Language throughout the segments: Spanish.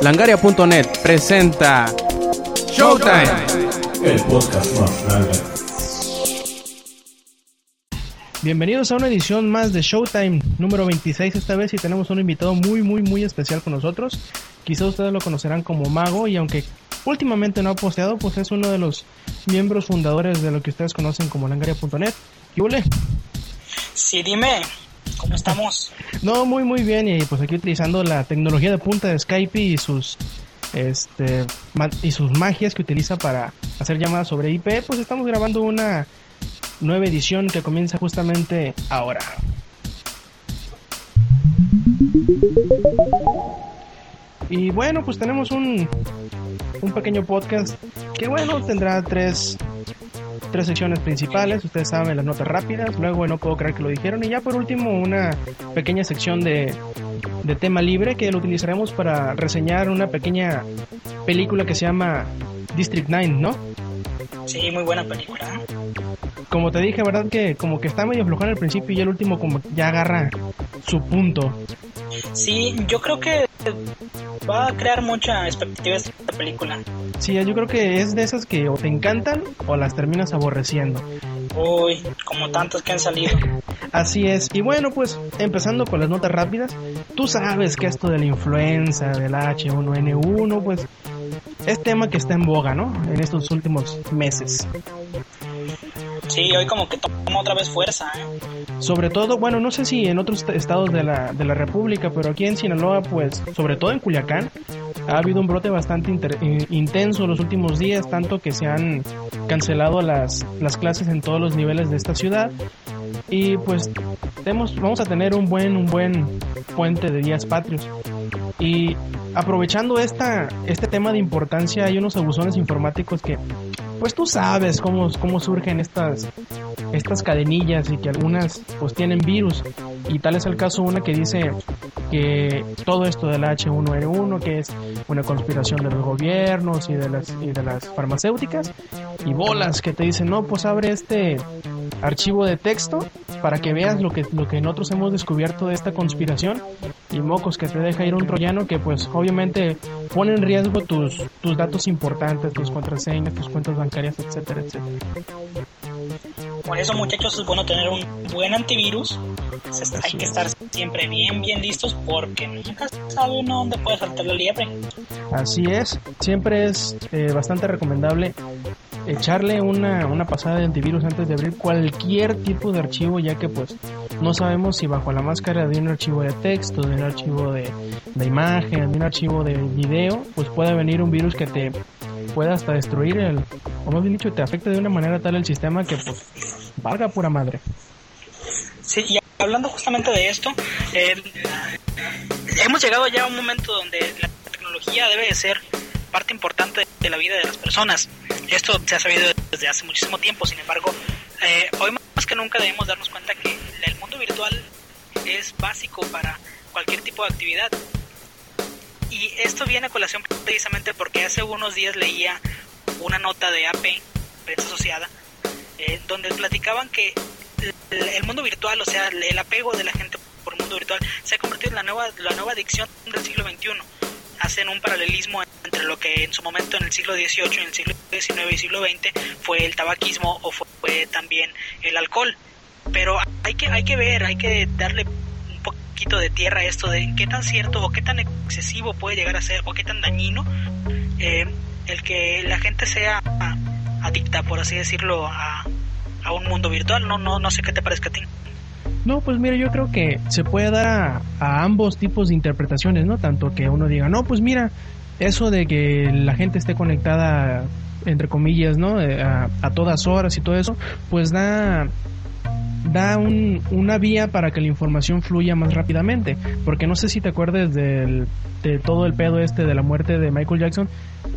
Langaria.net presenta Showtime. El podcast más grande. Bienvenidos a una edición más de Showtime número 26 esta vez y tenemos un invitado muy muy muy especial con nosotros. Quizá ustedes lo conocerán como Mago y aunque últimamente no ha posteado, pues es uno de los miembros fundadores de lo que ustedes conocen como langaria.net. ¿Qué? Sí, dime, ¿cómo estamos? No, muy muy bien y pues aquí utilizando la tecnología de punta de Skype y sus este y sus magias que utiliza para hacer llamadas sobre IP, pues estamos grabando una nueva edición que comienza justamente ahora. Y bueno, pues tenemos un, un pequeño podcast que bueno, tendrá tres, tres secciones principales, ustedes saben las notas rápidas, luego no puedo creer que lo dijeron y ya por último una pequeña sección de, de tema libre que lo utilizaremos para reseñar una pequeña película que se llama District 9, ¿no? Sí, muy buena película. Como te dije, ¿verdad? Que como que está medio flojón al principio y el último como ya agarra su punto. Sí, yo creo que va a crear mucha expectativa esta película. Sí, yo creo que es de esas que o te encantan o las terminas aborreciendo. Uy, como tantos que han salido. Así es. Y bueno, pues empezando con las notas rápidas, tú sabes que esto de la influenza, del H1N1, pues es tema que está en boga, ¿no? En estos últimos meses. Sí, hoy como que toma otra vez fuerza. ¿eh? Sobre todo, bueno, no sé si en otros est- estados de la, de la República, pero aquí en Sinaloa, pues, sobre todo en Culiacán, ha habido un brote bastante in- intenso los últimos días, tanto que se han cancelado las, las clases en todos los niveles de esta ciudad. Y pues tenemos, vamos a tener un buen, un buen puente de días patrios. Y aprovechando esta, este tema de importancia, hay unos abusones informáticos que, pues tú sabes cómo, cómo surgen estas, estas cadenillas y que algunas pues tienen virus. Y tal es el caso una que dice que todo esto del H1N1, que es una conspiración de los gobiernos y de las, y de las farmacéuticas, y bolas que te dicen, no, pues abre este archivo de texto para que veas lo que, lo que nosotros hemos descubierto de esta conspiración y mocos que te deja ir un troyano que pues obviamente pone en riesgo tus, tus datos importantes, tus contraseñas, tus cuentas bancarias, etcétera, etcétera. Por eso, muchachos, es bueno tener un buen antivirus. Hay que estar siempre bien, bien listos porque nunca sabe uno dónde puede saltar la liebre. Así es, siempre es eh, bastante recomendable echarle una, una pasada de antivirus antes de abrir cualquier tipo de archivo, ya que pues no sabemos si bajo la máscara de un archivo de texto, de un archivo de, de imagen, de un archivo de video, pues puede venir un virus que te pueda hasta destruir el, o más bien dicho, te afecte de una manera tal el sistema que pues valga pura madre. Sí, y hablando justamente de esto, eh, hemos llegado ya a un momento donde la tecnología debe de ser parte importante de la vida de las personas. Esto se ha sabido desde hace muchísimo tiempo, sin embargo, eh, hoy más que nunca debemos darnos cuenta que el mundo virtual es básico para cualquier tipo de actividad. Y esto viene a colación precisamente porque hace unos días leía una nota de AP, prensa asociada, eh, donde platicaban que el, mundo virtual, o sea, el apego de la gente por el mundo virtual, se ha convertido en la nueva, la nueva adicción del siglo XXI. Hacen un paralelismo entre lo que en su momento en el siglo XVIII, en el siglo XIX y siglo XX fue el tabaquismo o fue, también el alcohol. Pero hay que, hay que ver, hay que darle un poquito de tierra a esto de qué tan cierto o qué tan excesivo puede llegar a ser o qué tan dañino eh, el que la gente sea adicta, por así decirlo, a, a un mundo virtual. No, no, no sé qué te parezca a ti. No, pues mira, yo creo que se puede dar a, ambos tipos de interpretaciones, ¿no? Tanto que uno diga, no, pues mira, eso de que la gente esté conectada, entre comillas, ¿no? Eh, A, a todas horas y todo eso, pues da da un- una vía para que la información fluya más rápidamente. Porque no sé si te acuerdas de todo el pedo este de la muerte de Michael Jackson.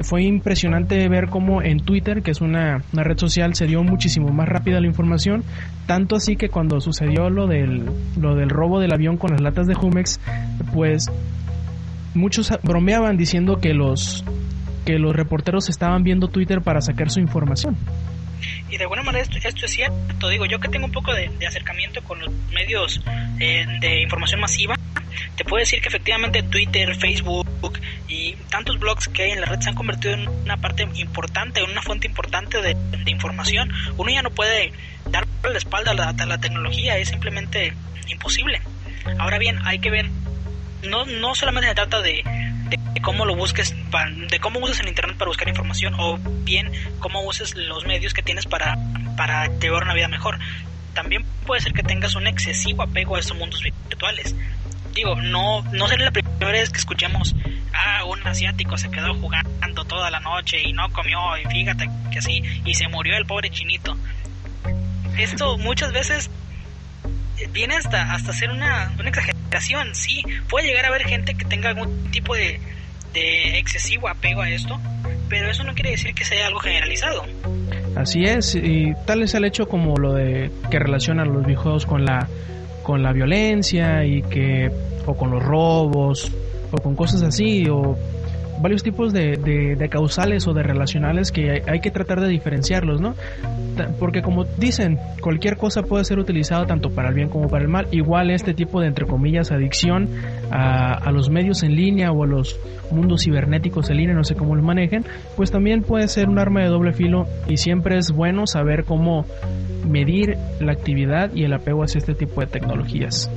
Fue impresionante ver cómo en Twitter, que es una, una red social, se dio muchísimo más rápida la información. Tanto así que cuando sucedió lo del, lo del robo del avión con las latas de Jumex, pues muchos bromeaban diciendo que los que los reporteros estaban viendo Twitter para sacar su información. Y de alguna manera esto, esto es cierto, digo, yo que tengo un poco de, de acercamiento con los medios eh, de información masiva, te puedo decir que efectivamente Twitter, Facebook y tantos blogs que hay en la red se han convertido en una parte importante, en una fuente importante de, información. Uno ya no puede dar la espalda a la, a la tecnología, es simplemente imposible. Ahora bien, hay que ver, no, no solamente se trata de, de cómo lo busques, de cómo usas el internet para buscar información o bien cómo uses los medios que tienes para, para llevar una vida mejor. También puede ser que tengas un excesivo apego a esos mundos virtuales. Digo, no, no será la primera vez que escuchemos, ah, un asiático se quedó jugando toda la noche y no comió y fíjate que así, y se murió el pobre chinito. Esto muchas veces viene hasta, hasta ser una, una exageración, sí, puede llegar a haber gente que tenga algún tipo de, de excesivo apego a esto, pero eso no quiere decir que sea algo generalizado. Así es, y tal es el hecho como lo de que relacionan los videojuegos con la con la violencia y que o con los robos o con cosas así o varios tipos de, de, causales o de relacionales que hay, que tratar de diferenciarlos, ¿no? Porque como dicen, cualquier cosa puede ser utilizada tanto para el bien como para el mal. Igual este tipo de, entre comillas, adicción a, a los medios en línea o a los mundos cibernéticos en línea, no sé cómo lo manejen, pues también puede ser un arma de doble filo y siempre es bueno saber cómo medir la actividad y el apego hacia este tipo de tecnologías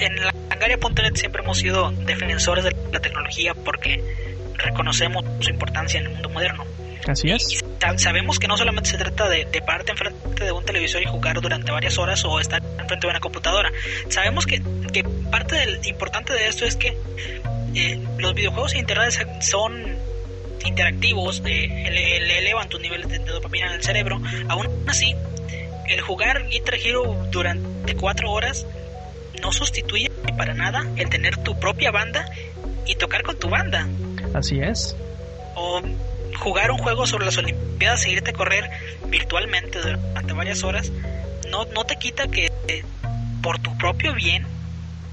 en la Langaria.net siempre hemos sido defensores de la tecnología porque reconocemos su importancia en el mundo moderno. Así es. sabemos que no solamente se trata de, de pararte enfrente de un televisor y jugar durante varias horas o estar enfrente de una computadora. Sabemos que, que parte del importante de esto es que eh, los videojuegos e internet son interactivos, eh, le, elevan tus niveles de, de, dopamina en el cerebro. Aún así, el jugar Guitar Hero durante cuatro horas no sustituye para nada el tener tu propia banda y tocar con tu banda. Así es. O jugar un juego sobre las Olimpiadas e irte a correr virtualmente durante varias horas, no, no te quita que por tu propio bien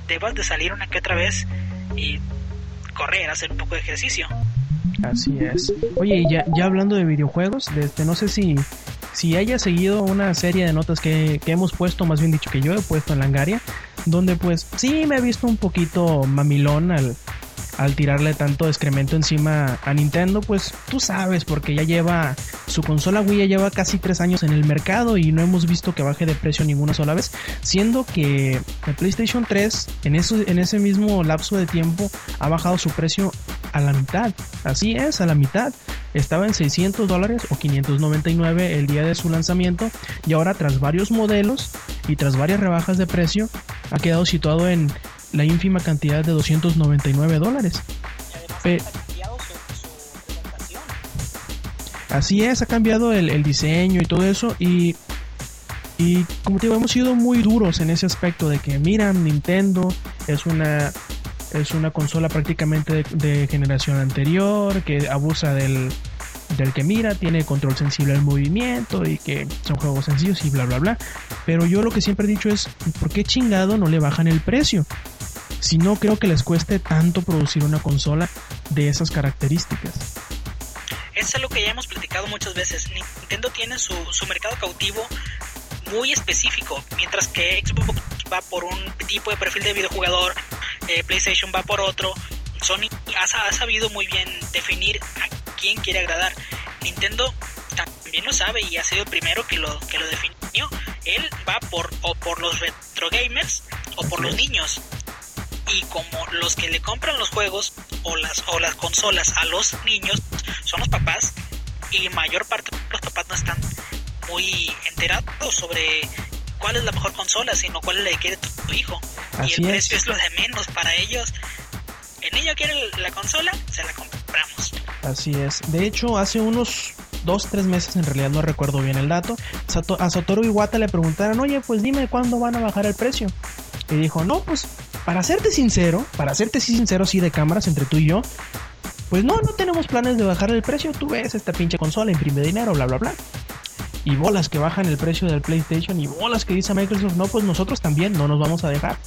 debas de salir una que otra vez y correr, hacer un poco de ejercicio. Así es. Oye, ya, ya hablando de videojuegos, este, no sé si, si haya seguido una serie de notas que, que hemos puesto, más bien dicho que yo he puesto en Langaria, donde pues sí me he visto un poquito mamilón al, al tirarle tanto excremento encima a Nintendo, pues tú sabes, porque ya lleva su consola Wii ya lleva casi tres años en el mercado y no hemos visto que baje de precio ninguna sola vez, siendo que el PlayStation 3 en, eso, en ese mismo lapso de tiempo ha bajado su precio a la mitad, así es, a la mitad. Estaba en 600 dólares o 599 el día de su lanzamiento y ahora tras varios modelos y tras varias rebajas de precio ha quedado situado en la ínfima cantidad de 299 dólares. Así es, ha cambiado el, diseño y todo eso y, y como te digo, hemos sido muy duros en ese aspecto de que, mira, Nintendo es una, es una consola prácticamente de, generación anterior, que abusa del, del que mira, tiene control sensible al movimiento y que son juegos sencillos y bla bla bla. Pero yo lo que siempre he dicho es, ¿por qué chingado no le bajan el precio? Si no creo que les cueste tanto producir una consola de esas características. Es algo que ya hemos platicado muchas veces. Nintendo tiene su, su mercado cautivo muy específico, mientras que Xbox va por un tipo de perfil de videojugador, eh, PlayStation va por otro. Sony ha, ha, sabido muy bien definir quién quiere agradar. Nintendo también lo sabe y ha sido el primero que lo, que lo definió. Él va por o por los retro gamers o por los niños y como los que le compran los juegos o las o las consolas a los niños son los papás y mayor parte de los papás no están muy enterados sobre cuál es la mejor consola, sino cuál es que quiere tu hijo. y el precio es. lo de menos para ellos. El niño quiere la consola, se la compramos. Así es. De hecho, hace unos dos, tres meses, en realidad no recuerdo bien el dato, a Satoru Iwata le preguntaron, oye, pues dime cuándo van a bajar el precio. Y dijo, no, pues para serte sincero, para serte sincero, sí, de cámaras entre tú y yo, pues no, no tenemos planes de bajar el precio. Tú ves esta pinche consola, imprime dinero, bla, bla, bla. Y bolas que bajan el precio del PlayStation y bolas que dice Microsoft, no, pues nosotros también no nos vamos a dejar.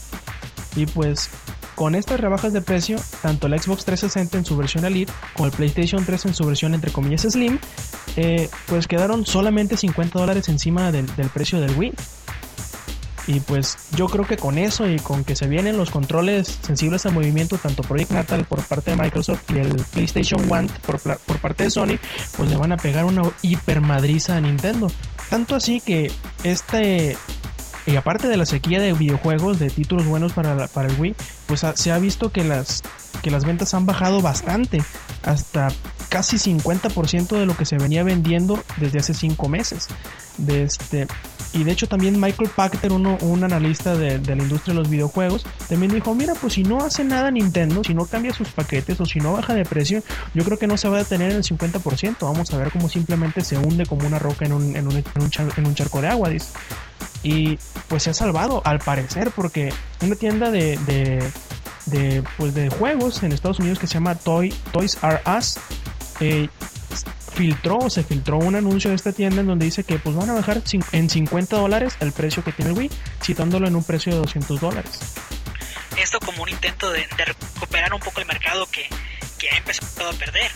Y pues con estas rebajas de precio, tanto el Xbox 360 en su versión Elite como el PlayStation 3 en su versión entre comillas Slim, eh, pues quedaron solamente 50 dólares encima del, del precio del Wii. Y pues yo creo que con eso y con que se vienen los controles sensibles al movimiento, tanto Project Natal por parte de Microsoft y el PlayStation One por, por parte de Sony, pues le van a pegar una hipermadriza a Nintendo. Tanto así que este y aparte de la sequía de videojuegos, de títulos buenos para, para el Wii, pues se ha visto que las, que las ventas han bajado bastante, hasta casi 50% de lo que se venía vendiendo desde hace 5 meses. De este, y de hecho también Michael Pachter, uno, un analista de, de, la industria de los videojuegos, también dijo, mira, pues si no hace nada Nintendo, si no cambia sus paquetes o si no baja de precio, yo creo que no se va a detener en el 50%. Vamos a ver cómo simplemente se hunde como una roca en un, en un, en un, en un charco de agua. Dice y pues se ha salvado al parecer porque una tienda de, de, pues de juegos en Estados Unidos que se llama Toy, Toys R Us eh, filtró se filtró un anuncio de esta tienda en donde dice que pues van a bajar en 50 dólares el precio que tiene el Wii citándolo en un precio de 200 dólares. Esto como un intento de, recuperar un poco el mercado que, que ha empezado a perder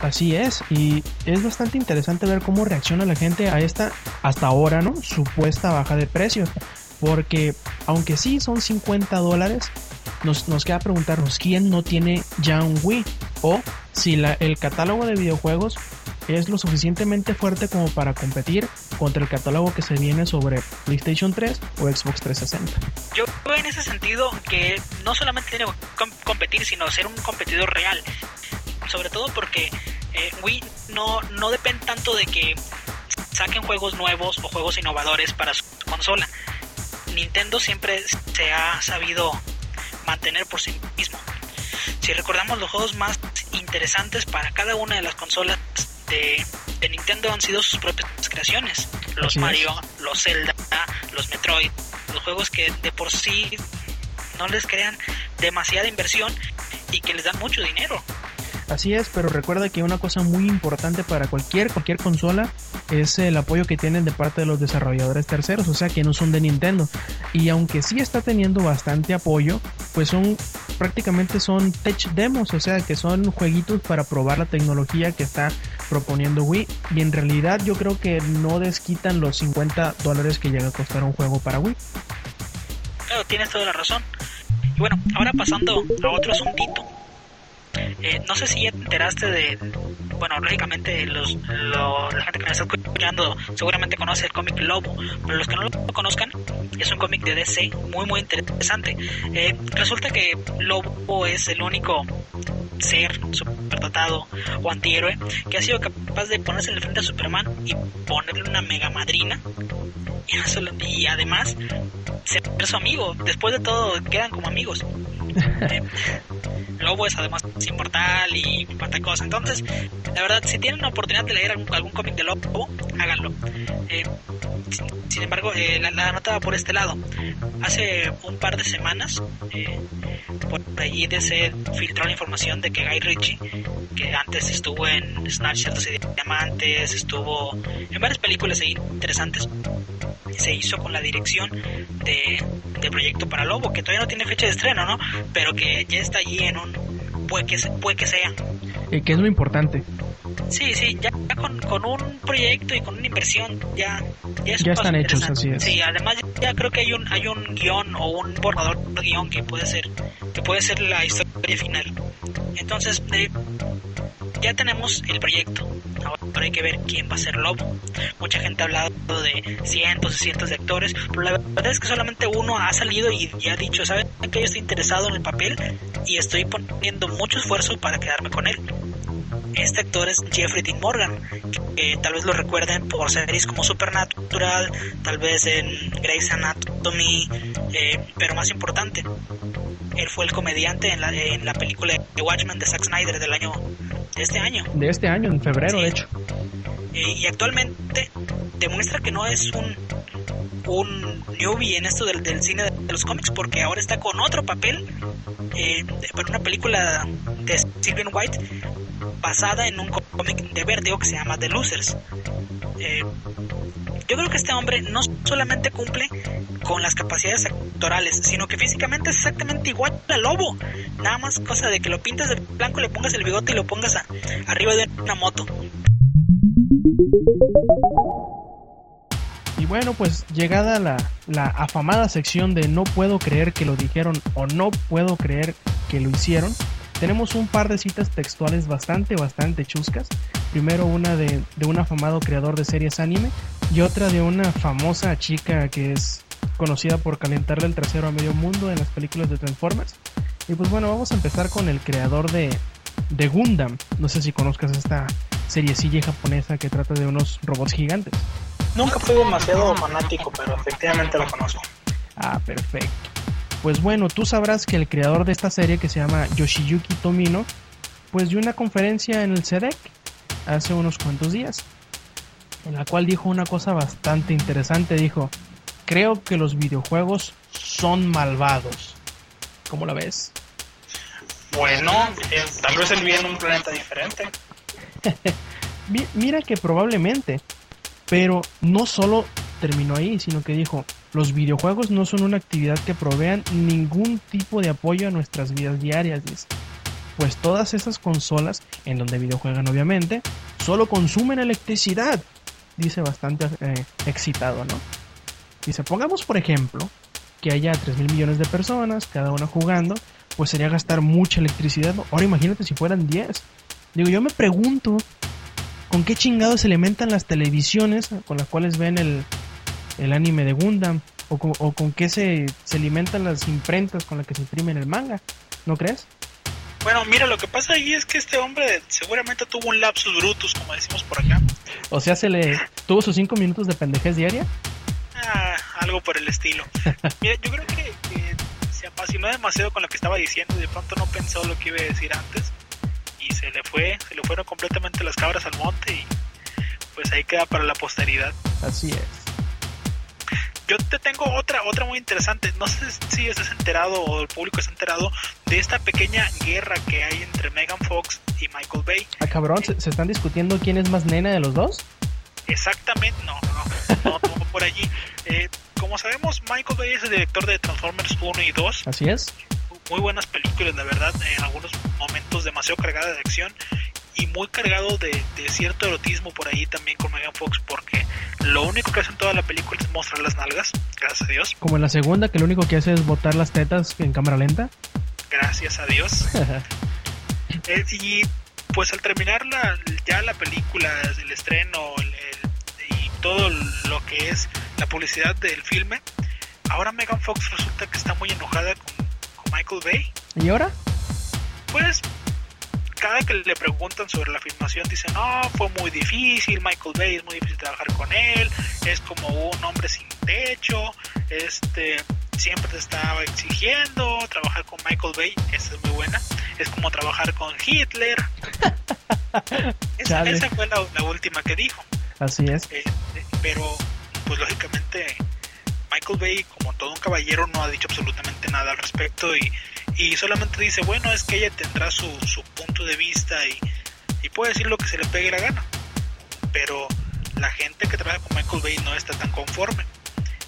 Así es, y es bastante interesante ver cómo reacciona la gente a esta, hasta ahora, ¿no? Supuesta baja de precio. Porque, aunque sí son 50 dólares, nos, nos queda preguntarnos quién no tiene ya un Wii. O si la, el catálogo de videojuegos es lo suficientemente fuerte como para competir contra el catálogo que se viene sobre PlayStation 3 o Xbox 360. Yo veo en ese sentido que no solamente tiene que competir, sino ser un competidor real sobre todo porque eh, Wii no, no depende tanto de que saquen juegos nuevos o juegos innovadores para su consola. Nintendo siempre se ha sabido mantener por sí mismo. Si recordamos los juegos más interesantes para cada una de las consolas de, Nintendo han sido sus propias creaciones. Los Mario, los Zelda, los Metroid, los juegos que de por sí no les crean demasiada inversión y que les dan mucho dinero. Así es, pero recuerda que una cosa muy importante para cualquier, cualquier consola es el apoyo que tienen de parte de los desarrolladores terceros, o sea que no son de Nintendo. Y aunque sí está teniendo bastante apoyo, pues son prácticamente son tech demos, o sea que son jueguitos para probar la tecnología que está proponiendo Wii. Y en realidad yo creo que no desquitan los 50 dólares que llega a costar un juego para Wii. Claro, tienes toda la razón. Y bueno, ahora pasando a otro asuntito eh, no sé si ya te enteraste de, bueno, lógicamente los, la gente que me está escuchando seguramente conoce el cómic Lobo, pero los que no lo conozcan, es un cómic de DC muy muy interesante. Eh, resulta que Lobo es el único ser superdotado o antihéroe que ha sido capaz de ponerse en el frente a Superman y ponerle una mega madrina y, además ser su amigo. Después de todo quedan como amigos. Eh, Lobo es además inmortal y cuanta cosa. Entonces, la verdad, si tienen la oportunidad de leer algún, cómic de Lobo, háganlo. Eh, sin, embargo, eh, la, nota va por este lado. Hace un par de semanas, eh, por allí se filtró la información de que Guy Ritchie, que antes estuvo en Snatch y Diamantes, estuvo en varias películas interesantes, se hizo con la dirección de, de Proyecto para Lobo, que todavía no tiene fecha de estreno, ¿no? Pero que ya está allí en un... puede que, puede que sea. ¿Y qué es lo importante? Sí, sí, ya con, con, un proyecto y con una inversión ya ya, están hechos, así es. Sí, además ya creo que hay un hay un guion o un borrador de guion que puede ser que puede ser la historia final. Entonces, eh, ya tenemos el proyecto. Ahora hay que ver quién va a ser Lobo. Mucha gente ha hablado de cientos y cientos de actores, pero la verdad es que solamente uno ha salido y, ha dicho, ¿saben que yo estoy interesado en el papel y estoy poniendo mucho esfuerzo para quedarme con él? Este actor es Jeffrey Dean Morgan, que tal vez lo recuerden por series como Supernatural, tal vez en Grey's Anatomy, eh, pero más importante, él fue el comediante en la, en la película de Watchmen de Zack Snyder del año de este año. De este año, en febrero, de hecho. Eh, y actualmente demuestra que no es un un newbie en esto del, del cine de los cómics porque ahora está con otro papel eh, para una película de Sylvian White basada en un cómic de Vertigo que se llama The Losers. Eh, yo creo que este hombre no solamente cumple con las capacidades actorales, sino que físicamente es exactamente igual al lobo. Nada más cosa de que lo pintas de blanco, le pongas el bigote y lo pongas arriba de una moto. Bueno, pues llegada la, la afamada sección de no puedo creer que lo dijeron o no puedo creer que lo hicieron, tenemos un par de citas textuales bastante, bastante chuscas. Primero una de, de un afamado creador de series anime y otra de una famosa chica que es conocida por calentarle el trasero a medio mundo en las películas de Transformers. Y pues bueno, vamos a empezar con el creador de, de Gundam. No sé si conozcas esta seriecilla japonesa que trata de unos robots gigantes. Nunca fui demasiado fanático, pero efectivamente lo conozco. Ah, perfecto. Pues bueno, tú sabrás que el creador de esta serie, que se llama Yoshiyuki Tomino, pues dio una conferencia en el CEDEC hace unos cuantos días, en la cual dijo una cosa bastante interesante. Dijo, creo que los videojuegos son malvados. ¿Cómo la ves? Bueno, eh, tal vez él vive en un planeta diferente. Mi- Mira que probablemente, pero no solo terminó ahí, sino que dijo, los videojuegos no son una actividad que provean ningún tipo de apoyo a nuestras vidas diarias, dice. Pues todas esas consolas, en donde videojuegan obviamente, solo consumen electricidad, dice bastante eh, excitado, ¿no? Dice, pongamos por ejemplo que haya 3 mil millones de personas, cada una jugando, pues sería gastar mucha electricidad. Ahora imagínate si fueran 10. Digo, yo me pregunto, ¿con qué chingados se alimentan las televisiones con las cuales ven el, el anime de Gundam? ¿O con, o con qué se, se alimentan las imprentas con las que se imprimen el manga? ¿No crees? Bueno, mira, lo que pasa ahí es que este hombre seguramente tuvo un lapsus brutus, como decimos por acá. O sea, se le tuvo sus 5 minutos de pendejez diaria. Ah, algo por el estilo. Mira, yo creo que, que se apasionó demasiado con lo que estaba diciendo y de pronto no pensó lo que iba a decir antes se le fue, se le fueron completamente las cabras al monte y pues ahí queda para la posteridad. Así es. Yo te tengo otra, otra muy interesante. No sé si estás enterado o el público está enterado de esta pequeña guerra que hay entre Megan Fox y Michael Bay. Ah, cabrón, ¿se, se están discutiendo quién es más nena de los dos? Exactamente, no, no, no, no, no por allí. Eh, como sabemos, Michael Bay es el director de Transformers 1 y 2. Así es. Muy buenas películas, la verdad, en algunos momentos demasiado cargadas de acción y muy cargado de, de cierto erotismo por ahí también con Megan Fox, porque lo único que hace en toda la película es mostrar las nalgas, gracias a Dios, Como en la segunda, que lo único que hace es botar las tetas en cámara lenta. gracias a Dios. Eh, y pues al terminar la, ya la película, el estreno el- el- y todo lo que es la publicidad del filme, ahora Megan Fox resulta que está muy enojada con Michael Bay. ¿Y ahora? Pues cada que le preguntan sobre la filmación dicen, no, fue muy difícil, Michael Bay es muy difícil trabajar con él, es como un hombre sin techo, este siempre te estaba exigiendo trabajar con Michael Bay, esa es muy buena, es como trabajar con Hitler. Esa, esa fue la, la última que dijo. Así es. Eh, eh, pero pues lógicamente Michael Bay como todo un caballero no ha dicho absolutamente nada al respecto y, y solamente dice bueno es que ella tendrá su, su punto de vista y, y puede decir lo que se le pegue la gana pero la gente que trabaja con Michael Bay no está tan conforme.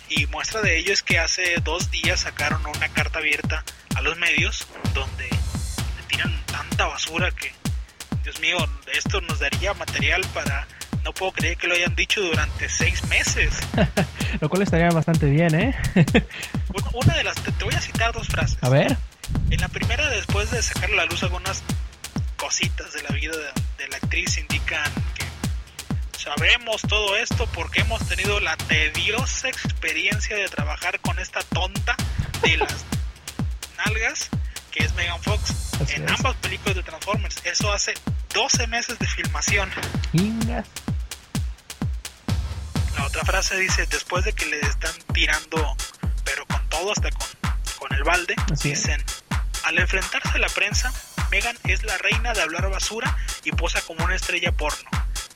Y muestra de ello es que hace dos días sacaron una carta abierta a los medios donde le tiran tanta basura que Dios mío esto nos daría material para no puedo creer que lo hayan dicho durante seis meses. Lo cual estaría bastante bien, ¿eh? Una- Una de las, te, te voy a citar dos frases. A ver. En la primera, después de sacar a la luz algunas cositas de la vida de, de la actriz, indican que sabemos todo esto porque hemos tenido la tediosa experiencia de trabajar con esta tonta de las nalgas, que es Megan Fox, Así en es. ambas películas de Transformers. Eso hace 12 meses de filmación. Ingas. Otra frase dice, después de que le están tirando, pero con todo, hasta con, con el balde, Así dicen, al enfrentarse a la prensa, Megan es la reina de hablar basura y posa como una estrella porno.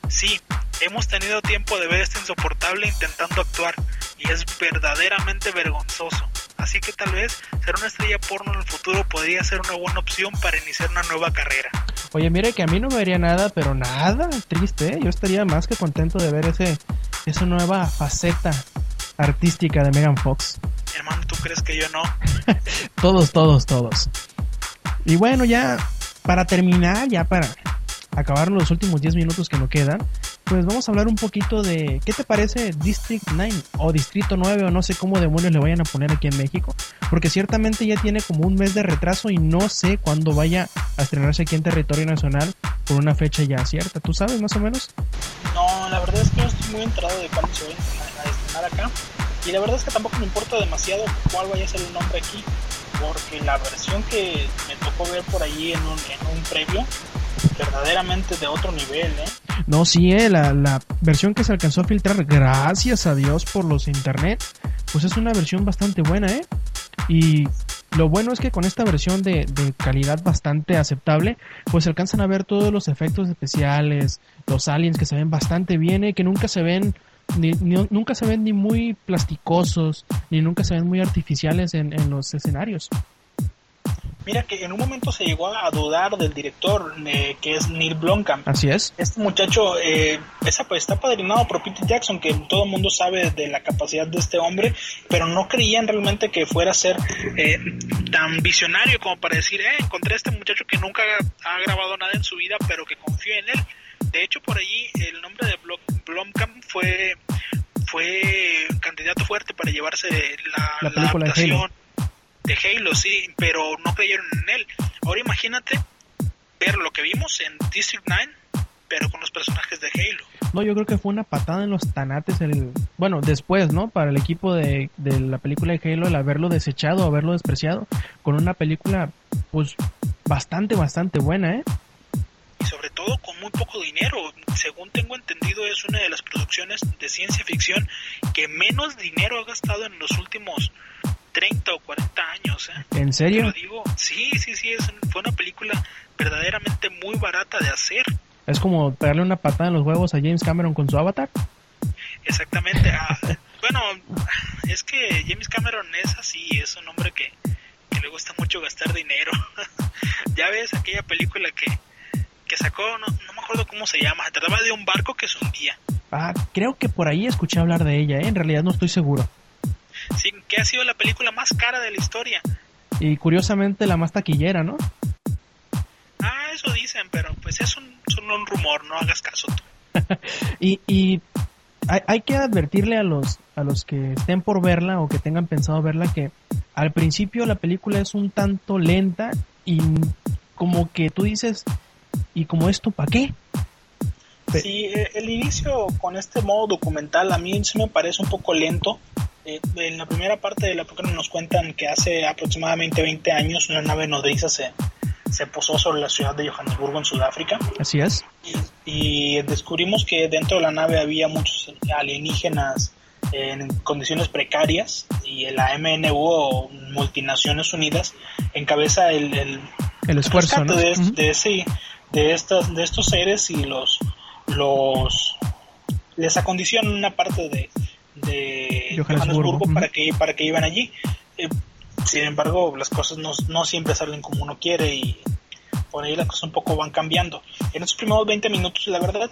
Sí, hemos tenido tiempo de ver este insoportable intentando actuar y es verdaderamente vergonzoso. Así que tal vez ser una estrella porno en el futuro podría ser una buena opción para iniciar una nueva carrera. Oye, mire que a mí no me vería nada, pero nada triste, ¿eh? Yo estaría más que contento de ver ese esa nueva faceta artística de Megan Fox. Hermano, ¿tú crees que yo no? Todos, todos, todos. Y bueno, ya para terminar, ya para acabar los últimos 10 minutos que nos quedan, pues vamos a hablar un poquito de qué te parece District 9 o Distrito 9 o no sé cómo demonios le vayan a poner aquí en México, porque ciertamente ya tiene como un mes de retraso y no sé cuándo vaya a estrenarse aquí en territorio nacional por una fecha ya cierta. ¿Tú sabes más o menos? No, la verdad es que no estoy muy enterado de cuándo se va a estrenar acá y la verdad es que tampoco me importa demasiado cuál vaya a ser el nombre aquí, porque la versión que me tocó ver por ahí en un, en un previo verdaderamente de otro nivel, ¿eh? No, sí, eh, la, la, versión que se alcanzó a filtrar, gracias a Dios por los internet, pues es una versión bastante buena, ¿eh? Y lo bueno es que con esta versión de, de, calidad bastante aceptable, pues se alcanzan a ver todos los efectos especiales, los aliens que se ven bastante bien, ¿eh? que nunca se ven ni, ni, nunca se ven ni muy plasticosos, ni nunca se ven muy artificiales en, en los escenarios. Mira que en un momento se llegó a dudar del director, eh, que es Neil Blomkamp. Así es. Este muchacho eh, esa, pues, está padrinado por Peter Jackson, que todo el mundo sabe de la capacidad de este hombre, pero no creían realmente que fuera a ser eh, tan visionario como para decir, eh, encontré a este muchacho que nunca ha grabado nada en su vida, pero que confío en él. De hecho, por allí el nombre de Blomkamp fue fue candidato fuerte para llevarse la, la la Halo de Halo, sí, pero no creyeron en él. Ahora imagínate ver lo que vimos en District 9, pero con los personajes de Halo. No, yo creo que fue una patada en los tanates, el, bueno, después, ¿no? Para el equipo de, de la película de Halo, el haberlo desechado, haberlo despreciado, con una película, pues, bastante, bastante buena, ¿eh? Y sobre todo con muy poco dinero. Según tengo entendido, es una de las producciones de ciencia ficción que menos dinero ha gastado en los últimos 30 o 40 años. ¿eh? ¿En serio? Te lo digo, sí, sí, sí, es, fue una película verdaderamente muy barata de hacer. Es como pegarle una patada en los huevos a James Cameron con su avatar. Exactamente. Ah, bueno, es que James Cameron es así, es un hombre que, que le gusta mucho gastar dinero. ya ves aquella película que, que sacó, no, no, me acuerdo cómo se llama, se trataba de un barco que se hundía. Ah, creo que por ahí escuché hablar de ella, ¿eh? en realidad no estoy seguro. Sí, que ha sido la película más cara de la historia. Y curiosamente la más taquillera, ¿no? Ah, eso dicen, pero pues es un, solo un rumor, no hagas caso tú. y y hay, hay, que advertirle a los, a los que estén por verla o que tengan pensado verla que al principio la película es un tanto lenta y como que tú dices, ¿y como esto para qué? Sí, el inicio con este modo documental a mí sí me parece un poco lento. Eh, en la primera parte de la película nos cuentan que hace aproximadamente 20 años una nave nodriza se, se posó sobre la ciudad de Johannesburgo en Sudáfrica. Así es. Y, y descubrimos que dentro de la nave había muchos alienígenas en condiciones precarias y la MNU o Multinaciones Unidas encabeza el, el, el esfuerzo ¿no? de, uh -huh. de, sí, de, estas, de estos seres y los, los les acondicionan una parte de, de Johannesburgo, para que para que iban allí. Eh, sin embargo, las cosas no, no, siempre salen como uno quiere y por ahí las cosas un poco van cambiando. En esos primeros 20 minutos, la verdad,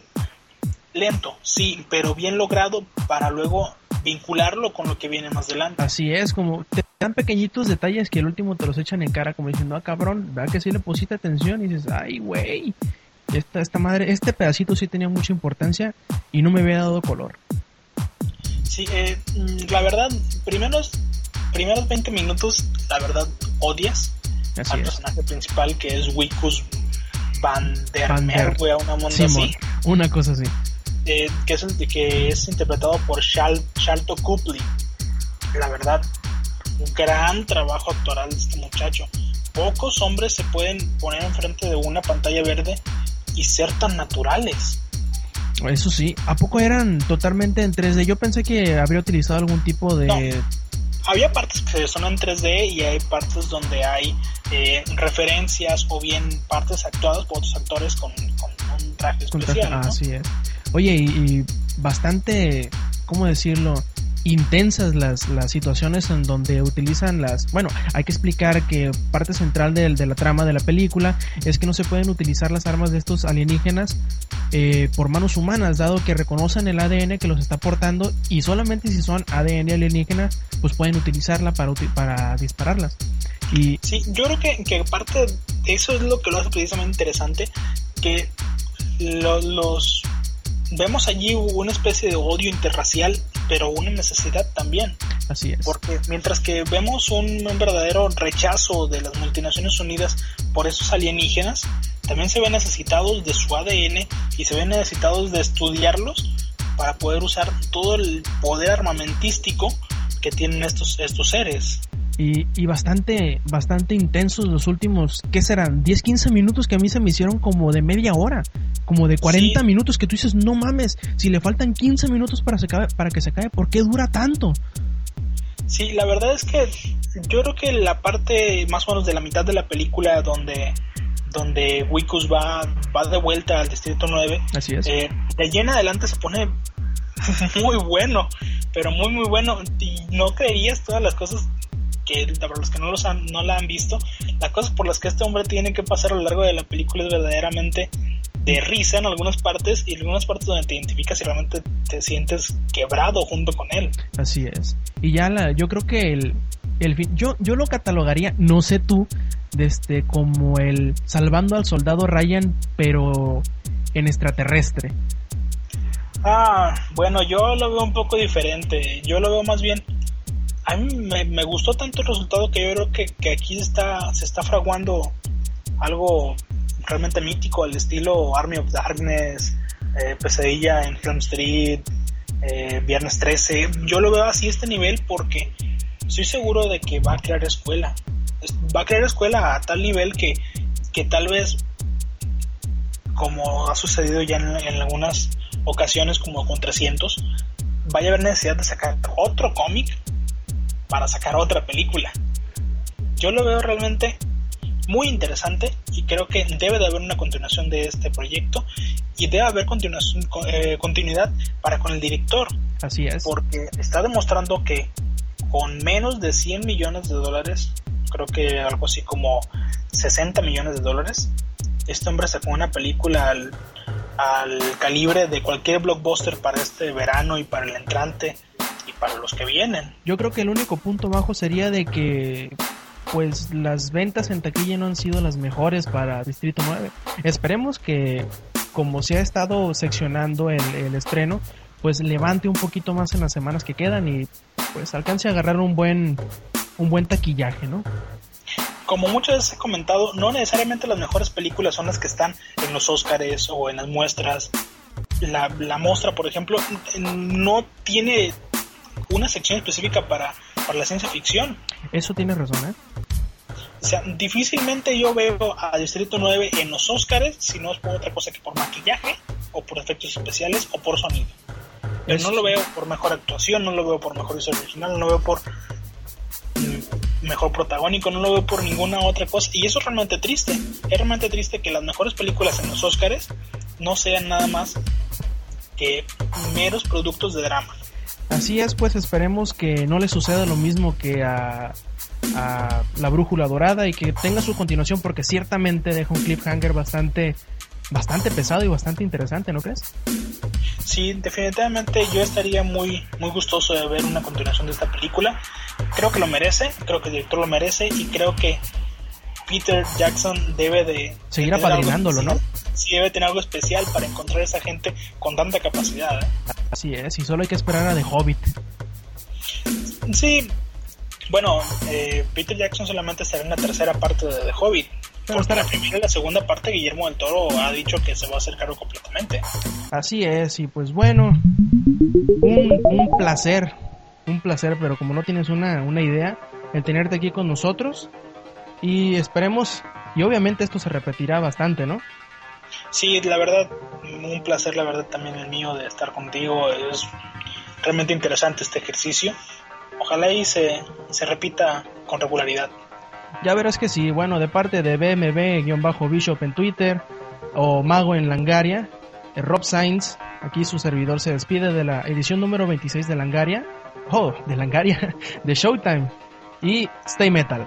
lento, sí, pero bien logrado para luego vincularlo con lo que viene más adelante. Así es, como te dan pequeñitos detalles que el último te los echan en cara como diciendo, ah cabrón, ¿verdad que sí le pusiste atención? Y dices, ay güey, esta, esta madre, este pedacito sí tenía mucha importancia y no me había dado color. Sí, eh, la verdad, primeros, primeros 20 minutos, la verdad, odias Así al es. personaje principal que es Wikus Van der Van der- una así, una cosa así. eh, que, es, que es interpretado por Shal, Shalto Copley. La verdad, un gran trabajo actoral de este muchacho. Pocos hombres se pueden poner enfrente de una pantalla verde y ser tan naturales. Eso sí, ¿a poco eran totalmente en 3D? Yo pensé que habría utilizado algún tipo de... No. Había partes que son en 3D y hay partes donde hay eh, referencias o bien partes actuadas por otros actores con, con un traje con especial. traje- ¿no? Así es. Oye, y, y bastante, ¿cómo decirlo? Intensas las, las situaciones en donde utilizan las... Bueno, hay que explicar que parte central del- de, la trama de la película es que no se pueden utilizar las armas de estos alienígenas eh, por manos humanas, dado que reconocen el ADN que los está portando y solamente si son ADN alienígena, pues pueden utilizarla para, para dispararlas. Y Sí, yo creo que, que parte de eso es lo que lo hace precisamente interesante, que lo- los vemos allí una especie de odio interracial, pero una necesidad también. Así es. Porque mientras que vemos un, un verdadero rechazo de las multinaciones unidas por esos alienígenas, también se ven necesitados de su ADN y se ven necesitados de estudiarlos para poder usar todo el poder armamentístico que tienen estos, estos seres. Y, y, bastante, bastante intensos los últimos, ¿qué serán? 10, 15 minutos que a mí se me hicieron como de media hora, como de 40 sí. minutos que tú dices, no mames, si le faltan 15 minutos para, se para que se caiga, ¿por qué dura tanto? Sí, la verdad es que yo creo que la parte más o menos de la mitad de la película donde donde Wikus va, va de vuelta al Distrito 9, Así es. Eh, de allí en adelante se pone muy bueno, pero muy muy bueno y no creerías todas las cosas que para los que no los han, no la han visto, las cosas por las que este hombre tiene que pasar a lo largo de la película es verdaderamente de risa en algunas partes y en algunas partes donde te identificas y realmente te sientes quebrado junto con él. Así es. Y ya la, yo creo que el, el yo, yo lo catalogaría, no sé tú, desde como el salvando al soldado Ryan, pero en extraterrestre. Ah, bueno, yo lo veo un poco diferente. Yo lo veo más bien. A mí me, gustó tanto el resultado que yo creo que, que aquí está, se está fraguando algo realmente mítico al estilo Army of Darkness, eh, Pesadilla en Film Street, eh, Viernes 13. Yo lo veo así este nivel porque estoy seguro de que va a crear escuela. Va a crear escuela a tal nivel que, que tal vez, como ha sucedido ya en, en algunas ocasiones, como con 300, vaya a haber necesidad de sacar otro cómic para sacar otra película. Yo lo veo realmente muy interesante y creo que debe de haber una continuación de este proyecto y debe haber continuación, eh, continuidad para con el director. Así es. Porque está demostrando que con menos de 100 millones de dólares, creo que algo así como 60 millones de dólares, este hombre sacó una película al, al calibre de cualquier blockbuster para este verano y para el entrante para los que vienen. Yo creo que el único punto bajo sería de que pues las ventas en taquilla no han sido las mejores para Distrito 9. Esperemos que como se ha estado seccionando el, el, estreno, pues levante un poquito más en las semanas que quedan y pues alcance a agarrar un buen un buen taquillaje, ¿no? Como muchas veces he comentado, no necesariamente las mejores películas son las que están en los Oscars o en las muestras. La, la muestra, por ejemplo, no tiene una sección específica para, para la ciencia ficción. Eso tiene razón, ¿eh? O sea, difícilmente yo veo a Distrito 9 en los Oscars si no es por otra cosa que por maquillaje, o por efectos especiales, o por sonido. Pero no lo veo por mejor actuación, no lo veo por mejor historia original, no lo veo por mejor protagónico, no lo veo por ninguna otra cosa. Y eso es realmente triste. Es realmente triste que las mejores películas en los Oscars no sean nada más que meros productos de drama. Así es, pues esperemos que no le suceda lo mismo que a, a La Brújula Dorada y que tenga su continuación porque ciertamente deja un cliffhanger bastante bastante pesado y bastante interesante, ¿no crees? Sí, definitivamente yo estaría muy muy gustoso de ver una continuación de esta película. Creo que lo merece, creo que el director lo merece y creo que Peter Jackson debe de seguir apadrinándolo, ¿no? Sí, debe tener algo especial para encontrar a esa gente con tanta capacidad. ¿eh? Así es, y solo hay que esperar a The Hobbit. Sí, bueno, eh, Peter Jackson solamente estará en la tercera parte de The Hobbit. Pero porque la primera y la segunda parte Guillermo del Toro ha dicho que se va a hacer cargo completamente. Así es, y pues bueno, un, un placer, un placer, pero como no tienes una, una idea, el tenerte aquí con nosotros y esperemos, y obviamente esto se repetirá bastante, ¿no? Sí, la verdad, un placer, la verdad, también el mío de estar contigo. Es realmente interesante este ejercicio. Ojalá y se, se repita con regularidad. Ya verás que sí, bueno, de parte de BMB-Bishop en Twitter o Mago en Langaria, Rob Sainz, aquí su servidor se despide de la edición número 26 de Langaria, oh, de Langaria, de Showtime y Stay Metal.